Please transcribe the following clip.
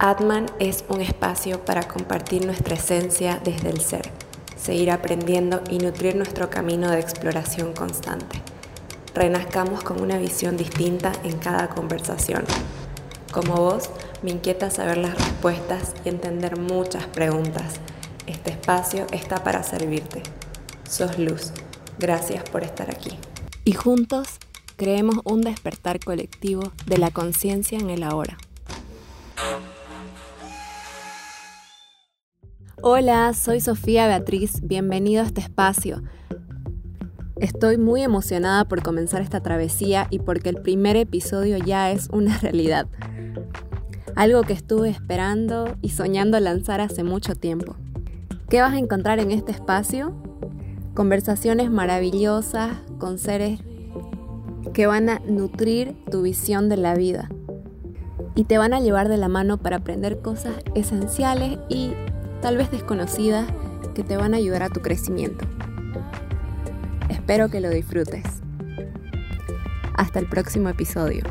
Atman es un espacio para compartir nuestra esencia desde el ser, seguir aprendiendo y nutrir nuestro camino de exploración constante. Renazcamos con una visión distinta en cada conversación. Como vos, me inquieta saber las respuestas y entender muchas preguntas. Este espacio está para servirte. Sos luz. Gracias por estar aquí. Y juntos creemos un despertar colectivo de la conciencia en el ahora. Hola, soy Sofía Beatriz, bienvenido a este espacio. Estoy muy emocionada por comenzar esta travesía y porque el primer episodio ya es una realidad. Algo que estuve esperando y soñando lanzar hace mucho tiempo. ¿Qué vas a encontrar en este espacio? Conversaciones maravillosas con seres que van a nutrir tu visión de la vida y te van a llevar de la mano para aprender cosas esenciales y tal vez desconocidas, que te van a ayudar a tu crecimiento. Espero que lo disfrutes. Hasta el próximo episodio.